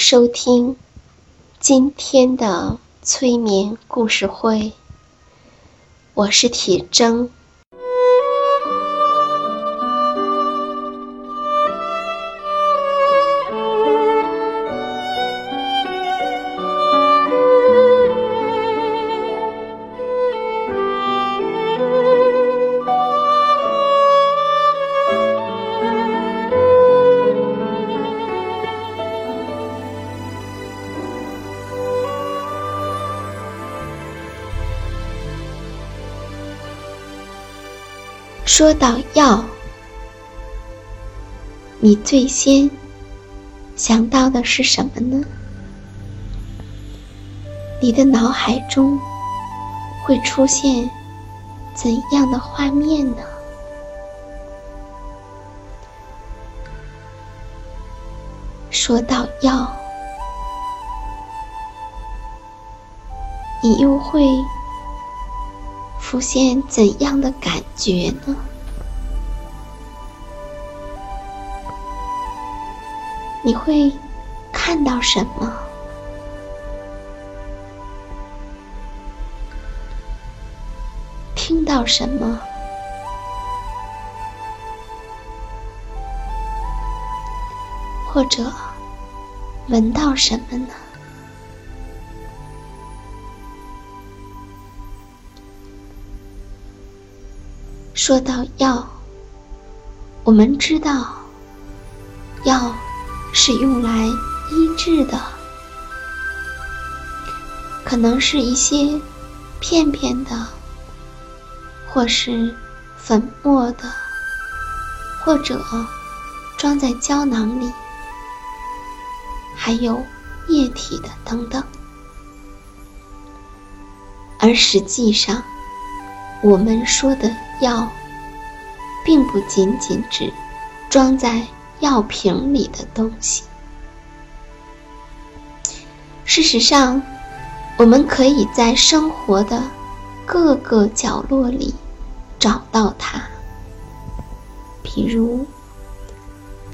收听今天的催眠故事会，我是铁铮。说到药，你最先想到的是什么呢？你的脑海中会出现怎样的画面呢？说到药，你又会浮现怎样的感觉呢？你会看到什么？听到什么？或者闻到什么呢？说到药，我们知道药。是用来医治的，可能是一些片片的，或是粉末的，或者装在胶囊里，还有液体的等等。而实际上，我们说的药，并不仅仅指装在。药瓶里的东西。事实上，我们可以在生活的各个角落里找到它，比如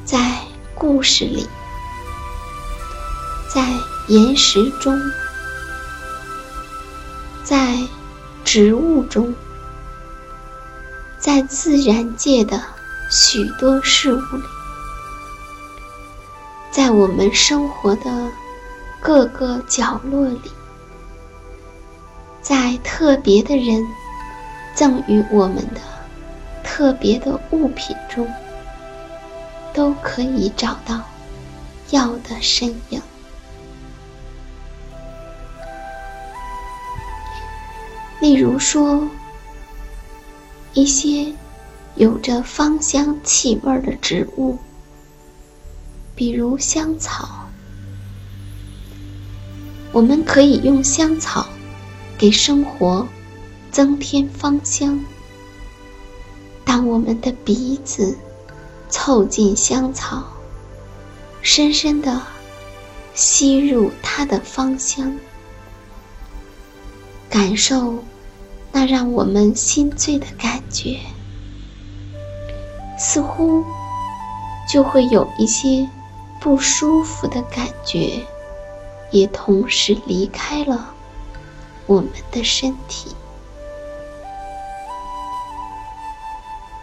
在故事里，在岩石中，在植物中，在自然界的许多事物里。在我们生活的各个角落里，在特别的人赠予我们的特别的物品中，都可以找到药的身影。例如说，一些有着芳香气味的植物。比如香草，我们可以用香草给生活增添芳香。当我们的鼻子凑近香草，深深的吸入它的芳香，感受那让我们心醉的感觉，似乎就会有一些。不舒服的感觉，也同时离开了我们的身体。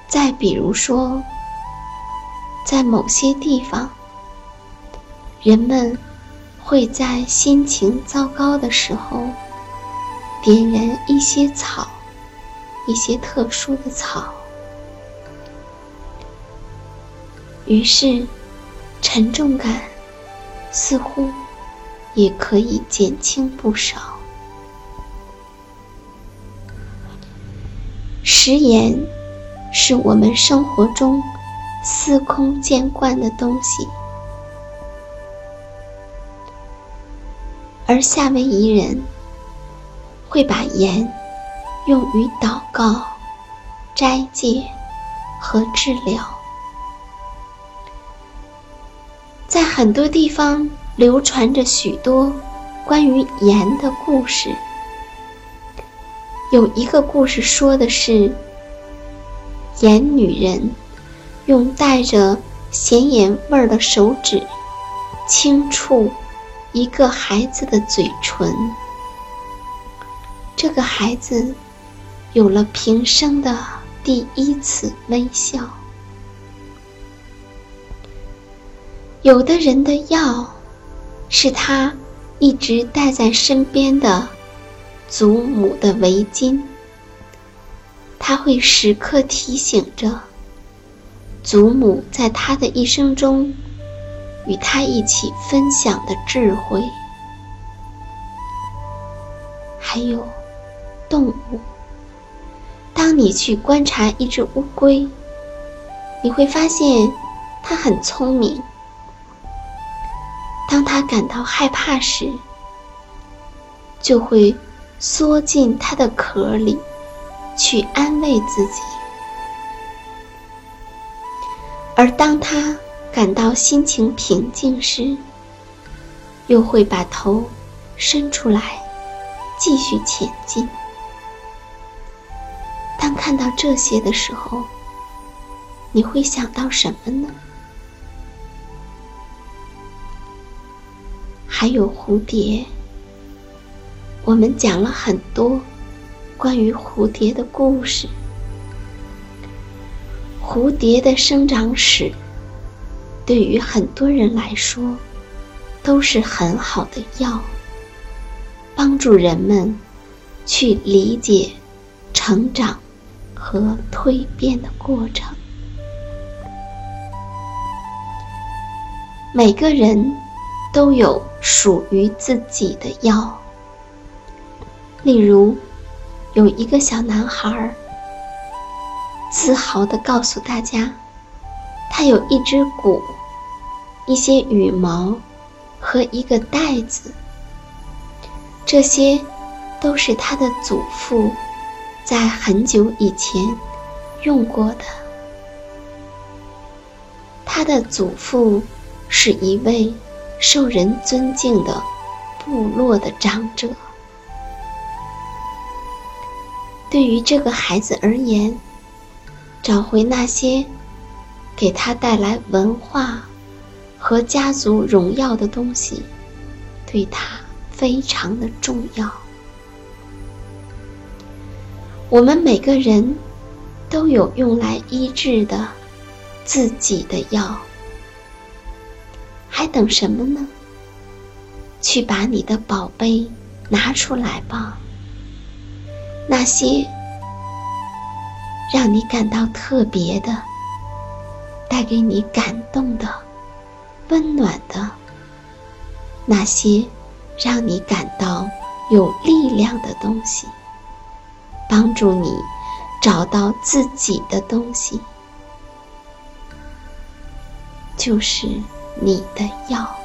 再比如说，在某些地方，人们会在心情糟糕的时候，点燃一些草，一些特殊的草，于是沉重感似乎也可以减轻不少。食盐是我们生活中司空见惯的东西。而夏威夷人会把盐用于祷告、斋戒和治疗。在很多地方流传着许多关于盐的故事。有一个故事说的是，盐女人用带着咸盐味儿的手指轻触。一个孩子的嘴唇，这个孩子有了平生的第一次微笑。有的人的药是他一直带在身边的祖母的围巾，他会时刻提醒着祖母在他的一生中。与他一起分享的智慧，还有动物。当你去观察一只乌龟，你会发现它很聪明。当他感到害怕时，就会缩进他的壳里，去安慰自己；而当他感到心情平静时，又会把头伸出来，继续前进。当看到这些的时候，你会想到什么呢？还有蝴蝶，我们讲了很多关于蝴蝶的故事，蝴蝶的生长史。对于很多人来说，都是很好的药，帮助人们去理解成长和蜕变的过程。每个人都有属于自己的药。例如，有一个小男孩自豪的告诉大家。他有一只鼓，一些羽毛和一个袋子，这些都是他的祖父在很久以前用过的。他的祖父是一位受人尊敬的部落的长者。对于这个孩子而言，找回那些。给他带来文化和家族荣耀的东西，对他非常的重要。我们每个人都有用来医治的自己的药，还等什么呢？去把你的宝贝拿出来吧。那些让你感到特别的。带给你感动的、温暖的，那些让你感到有力量的东西，帮助你找到自己的东西，就是你的药。